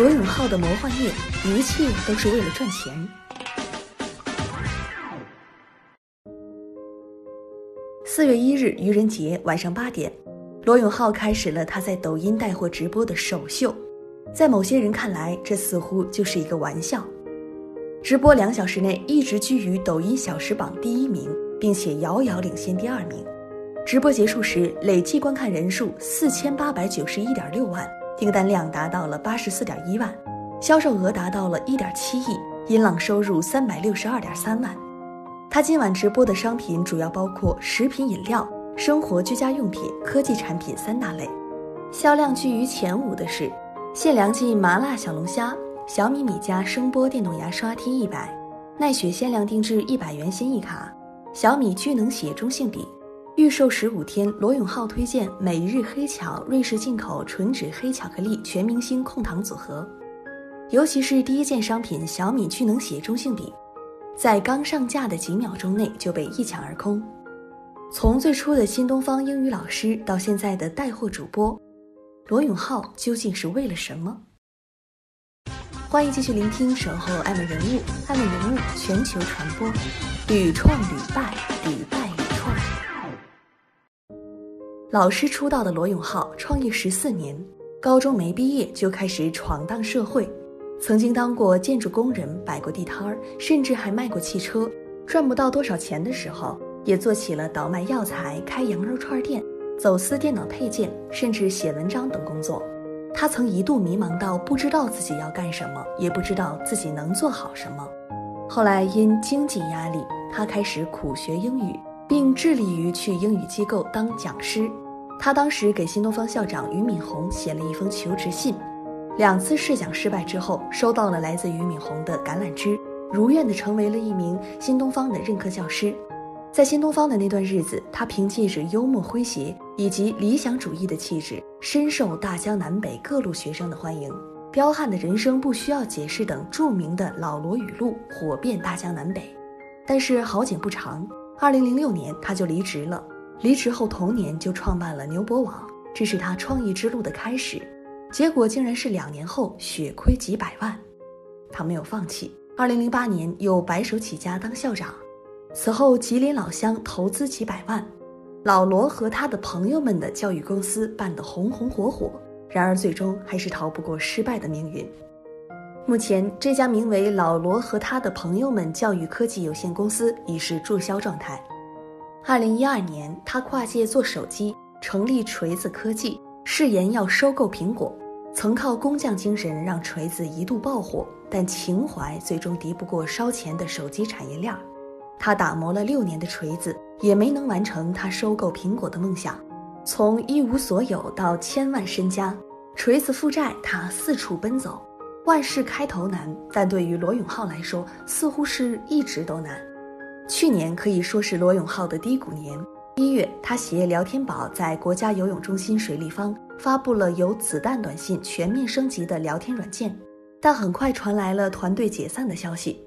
罗永浩的魔幻夜，一切都是为了赚钱。四月一日愚人节晚上八点，罗永浩开始了他在抖音带货直播的首秀。在某些人看来，这似乎就是一个玩笑。直播两小时内一直居于抖音小时榜第一名，并且遥遥领先第二名。直播结束时，累计观看人数四千八百九十一点六万，订单量达到了八十四点一万，销售额达到了一点七亿，音浪收入三百六十二点三万。他今晚直播的商品主要包括食品饮料、生活居家用品、科技产品三大类。销量居于前五的是谢良记麻辣小龙虾、小米米家声波电动牙刷 T 一百、奈雪限量定制一百元心意卡、小米聚能写中性笔。预售十五天，罗永浩推荐每日黑巧瑞士进口纯脂黑巧克力全明星控糖组合，尤其是第一件商品小米聚能血中性笔，在刚上架的几秒钟内就被一抢而空。从最初的新东方英语老师到现在的带货主播，罗永浩究竟是为了什么？欢迎继续聆听《守候爱问人物》，爱问人物全球传播，屡创屡败，屡败屡创。老师出道的罗永浩创业十四年，高中没毕业就开始闯荡社会，曾经当过建筑工人，摆过地摊儿，甚至还卖过汽车。赚不到多少钱的时候，也做起了倒卖药材、开羊肉串店、走私电脑配件，甚至写文章等工作。他曾一度迷茫到不知道自己要干什么，也不知道自己能做好什么。后来因经济压力，他开始苦学英语，并致力于去英语机构当讲师。他当时给新东方校长俞敏洪写了一封求职信，两次试讲失败之后，收到了来自俞敏洪的橄榄枝，如愿的成为了一名新东方的任课教师。在新东方的那段日子，他凭借着幽默诙谐以及理想主义的气质，深受大江南北各路学生的欢迎。彪悍的人生不需要解释等著名的老罗语录火遍大江南北。但是好景不长，二零零六年他就离职了。离职后同年就创办了牛博网，这是他创业之路的开始。结果竟然是两年后血亏几百万，他没有放弃。二零零八年又白手起家当校长。此后，吉林老乡投资几百万，老罗和他的朋友们的教育公司办得红红火火。然而，最终还是逃不过失败的命运。目前，这家名为“老罗和他的朋友们教育科技有限公司”已是注销状态。二零一二年，他跨界做手机，成立锤子科技，誓言要收购苹果。曾靠工匠精神让锤子一度爆火，但情怀最终敌不过烧钱的手机产业链。他打磨了六年的锤子，也没能完成他收购苹果的梦想。从一无所有到千万身家，锤子负债他四处奔走。万事开头难，但对于罗永浩来说，似乎是一直都难。去年可以说是罗永浩的低谷年。一月，他携聊天宝在国家游泳中心水立方发布了由子弹短信全面升级的聊天软件，但很快传来了团队解散的消息。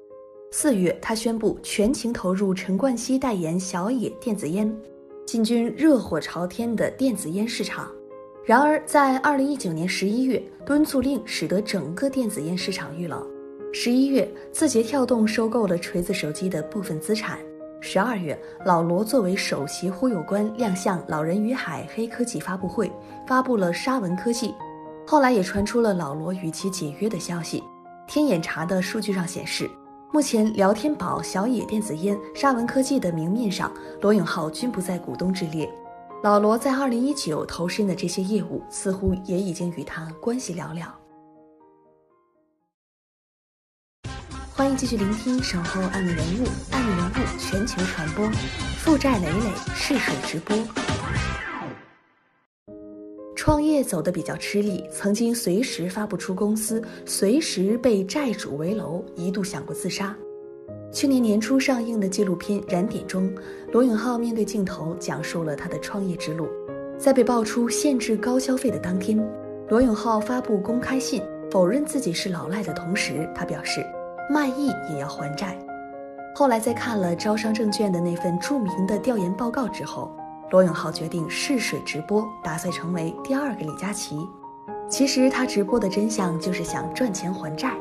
四月，他宣布全情投入陈冠希代言小野电子烟，进军热火朝天的电子烟市场。然而，在二零一九年十一月，敦促令使得整个电子烟市场遇冷。十一月，字节跳动收购了锤子手机的部分资产。十二月，老罗作为首席忽悠官亮相老人与海黑科技发布会，发布了沙文科技。后来也传出了老罗与其解约的消息。天眼查的数据上显示，目前聊天宝、小野电子烟、沙文科技的明面上，罗永浩均不在股东之列。老罗在二零一九投身的这些业务，似乎也已经与他关系寥寥。欢迎继续聆听《守候爱问人物》，爱问人物全球传播，负债累累，试水直播。创业走得比较吃力，曾经随时发不出公司，随时被债主围楼，一度想过自杀。去年年初上映的纪录片《燃点》中，罗永浩面对镜头讲述了他的创业之路。在被爆出限制高消费的当天，罗永浩发布公开信否认自己是老赖的同时，他表示卖艺也要还债。后来在看了招商证券的那份著名的调研报告之后。罗永浩决定试水直播，打算成为第二个李佳琦。其实他直播的真相就是想赚钱还债。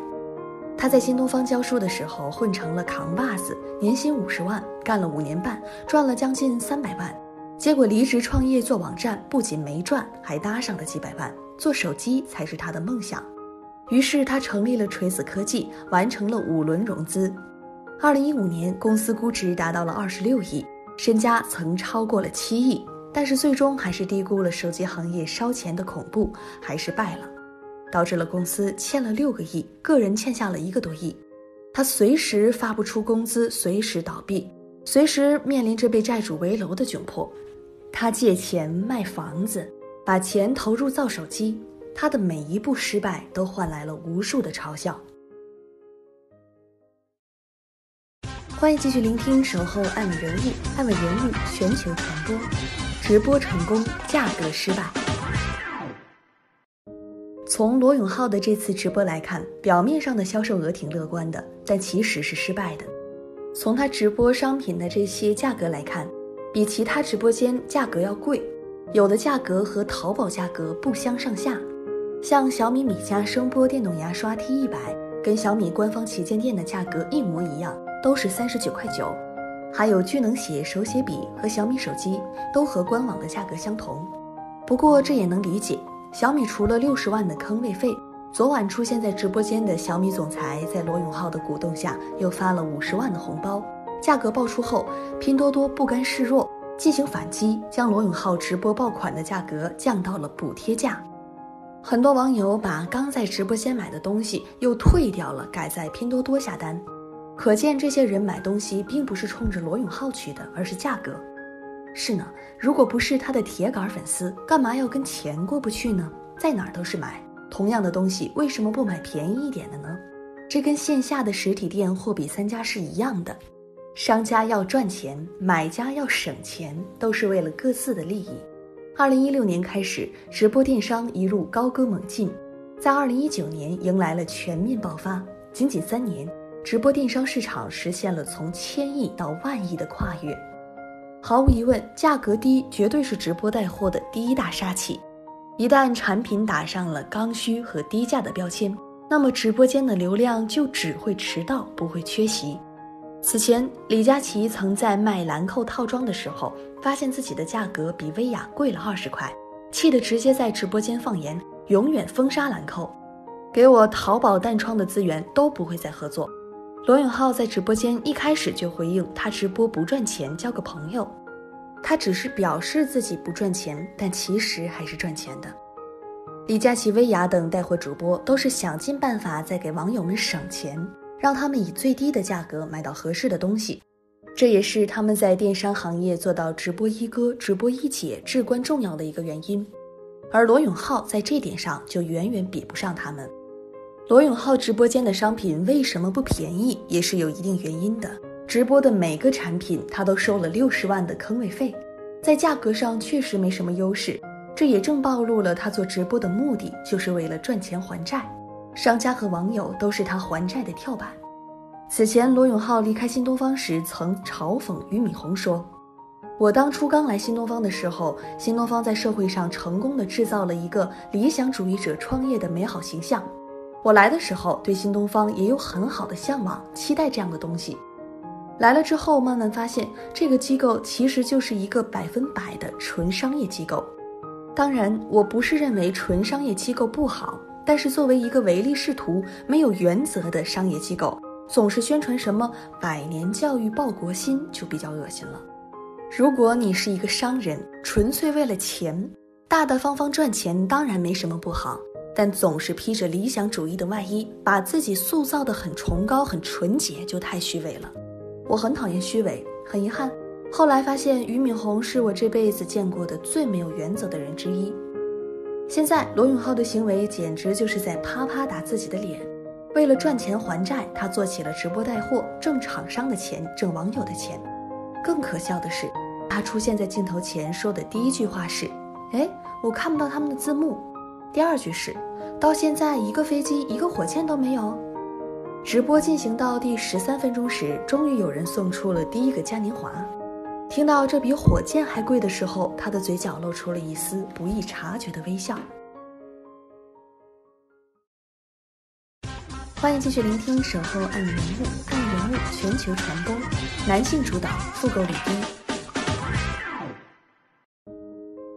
他在新东方教书的时候混成了扛把子，年薪五十万，干了五年半，赚了将近三百万。结果离职创业做网站，不仅没赚，还搭上了几百万。做手机才是他的梦想。于是他成立了锤子科技，完成了五轮融资。二零一五年，公司估值达到了二十六亿。身家曾超过了七亿，但是最终还是低估了手机行业烧钱的恐怖，还是败了，导致了公司欠了六个亿，个人欠下了一个多亿。他随时发不出工资，随时倒闭，随时面临着被债主围楼的窘迫。他借钱卖房子，把钱投入造手机，他的每一步失败都换来了无数的嘲笑。欢迎继续聆听《守候爱美人物》，爱美人物全球传播，直播成功，价格失败。从罗永浩的这次直播来看，表面上的销售额挺乐观的，但其实是失败的。从他直播商品的这些价格来看，比其他直播间价格要贵，有的价格和淘宝价格不相上下。像小米米家声波电动牙刷 T 一百，跟小米官方旗舰店的价格一模一样。都是三十九块九，还有聚能写手写笔和小米手机都和官网的价格相同。不过这也能理解，小米除了六十万的坑位费，昨晚出现在直播间的小米总裁在罗永浩的鼓动下又发了五十万的红包。价格爆出后，拼多多不甘示弱，进行反击，将罗永浩直播爆款的价格降到了补贴价。很多网友把刚在直播间买的东西又退掉了，改在拼多多下单。可见这些人买东西并不是冲着罗永浩去的，而是价格。是呢，如果不是他的铁杆粉丝，干嘛要跟钱过不去呢？在哪儿都是买同样的东西，为什么不买便宜一点的呢？这跟线下的实体店货比三家是一样的，商家要赚钱，买家要省钱，都是为了各自的利益。二零一六年开始，直播电商一路高歌猛进，在二零一九年迎来了全面爆发，仅仅三年。直播电商市场实现了从千亿到万亿的跨越，毫无疑问，价格低绝对是直播带货的第一大杀器。一旦产品打上了刚需和低价的标签，那么直播间的流量就只会迟到，不会缺席。此前，李佳琦曾在卖兰蔻套装的时候，发现自己的价格比薇娅贵了二十块，气得直接在直播间放言：“永远封杀兰蔻，给我淘宝淡窗的资源都不会再合作。”罗永浩在直播间一开始就回应，他直播不赚钱，交个朋友。他只是表示自己不赚钱，但其实还是赚钱的。李佳琦、薇娅等带货主播都是想尽办法在给网友们省钱，让他们以最低的价格买到合适的东西。这也是他们在电商行业做到直播一哥、直播一姐至关重要的一个原因。而罗永浩在这点上就远远比不上他们。罗永浩直播间的商品为什么不便宜，也是有一定原因的。直播的每个产品，他都收了六十万的坑位费，在价格上确实没什么优势。这也正暴露了他做直播的目的，就是为了赚钱还债。商家和网友都是他还债的跳板。此前，罗永浩离开新东方时，曾嘲讽俞敏洪说：“我当初刚来新东方的时候，新东方在社会上成功的制造了一个理想主义者创业的美好形象。”我来的时候对新东方也有很好的向往，期待这样的东西。来了之后，慢慢发现这个机构其实就是一个百分百的纯商业机构。当然，我不是认为纯商业机构不好，但是作为一个唯利是图、没有原则的商业机构，总是宣传什么百年教育报国心，就比较恶心了。如果你是一个商人，纯粹为了钱，大大方方赚钱，当然没什么不好。但总是披着理想主义的外衣，把自己塑造的很崇高、很纯洁，就太虚伪了。我很讨厌虚伪，很遗憾，后来发现俞敏洪是我这辈子见过的最没有原则的人之一。现在罗永浩的行为简直就是在啪啪打自己的脸。为了赚钱还债，他做起了直播带货，挣厂商的钱，挣网友的钱。更可笑的是，他出现在镜头前说的第一句话是：“哎，我看不到他们的字幕。”第二句是：“到现在一个飞机、一个火箭都没有。”直播进行到第十三分钟时，终于有人送出了第一个嘉年华。听到这比火箭还贵的时候，他的嘴角露出了一丝不易察觉的微笑。欢迎继续聆听《守候爱人物》，爱人物全球传播，男性主导，复购率低。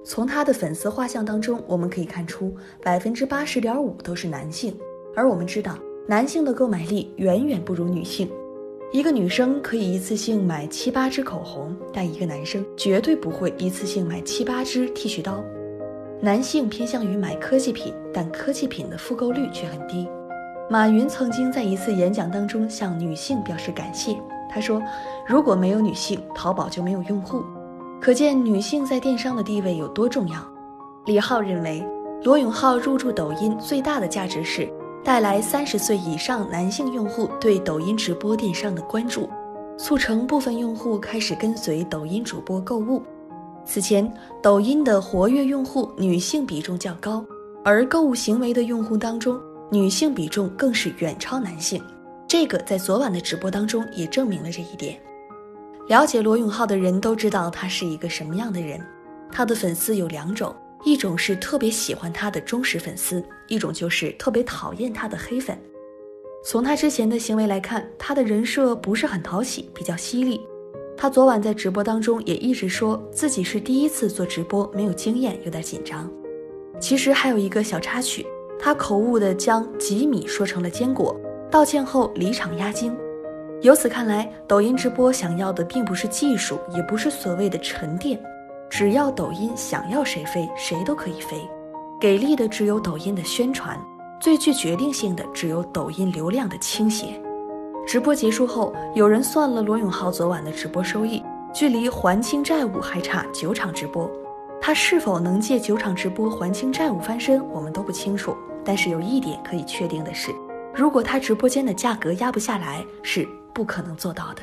从他的粉丝画像当中，我们可以看出，百分之八十点五都是男性。而我们知道，男性的购买力远远不如女性。一个女生可以一次性买七八支口红，但一个男生绝对不会一次性买七八支剃须刀。男性偏向于买科技品，但科技品的复购率却很低。马云曾经在一次演讲当中向女性表示感谢。他说：“如果没有女性，淘宝就没有用户。”可见女性在电商的地位有多重要。李浩认为，罗永浩入驻抖音最大的价值是带来三十岁以上男性用户对抖音直播电商的关注，促成部分用户开始跟随抖音主播购物。此前，抖音的活跃用户女性比重较高，而购物行为的用户当中。女性比重更是远超男性，这个在昨晚的直播当中也证明了这一点。了解罗永浩的人都知道他是一个什么样的人，他的粉丝有两种，一种是特别喜欢他的忠实粉丝，一种就是特别讨厌他的黑粉。从他之前的行为来看，他的人设不是很讨喜，比较犀利。他昨晚在直播当中也一直说自己是第一次做直播，没有经验，有点紧张。其实还有一个小插曲。他口误的将吉米说成了坚果，道歉后离场压惊。由此看来，抖音直播想要的并不是技术，也不是所谓的沉淀，只要抖音想要谁飞，谁都可以飞。给力的只有抖音的宣传，最具决定性的只有抖音流量的倾斜。直播结束后，有人算了罗永浩昨晚的直播收益，距离还清债务还差九场直播。他是否能借九场直播还清债务翻身，我们都不清楚。但是有一点可以确定的是，如果他直播间的价格压不下来，是不可能做到的。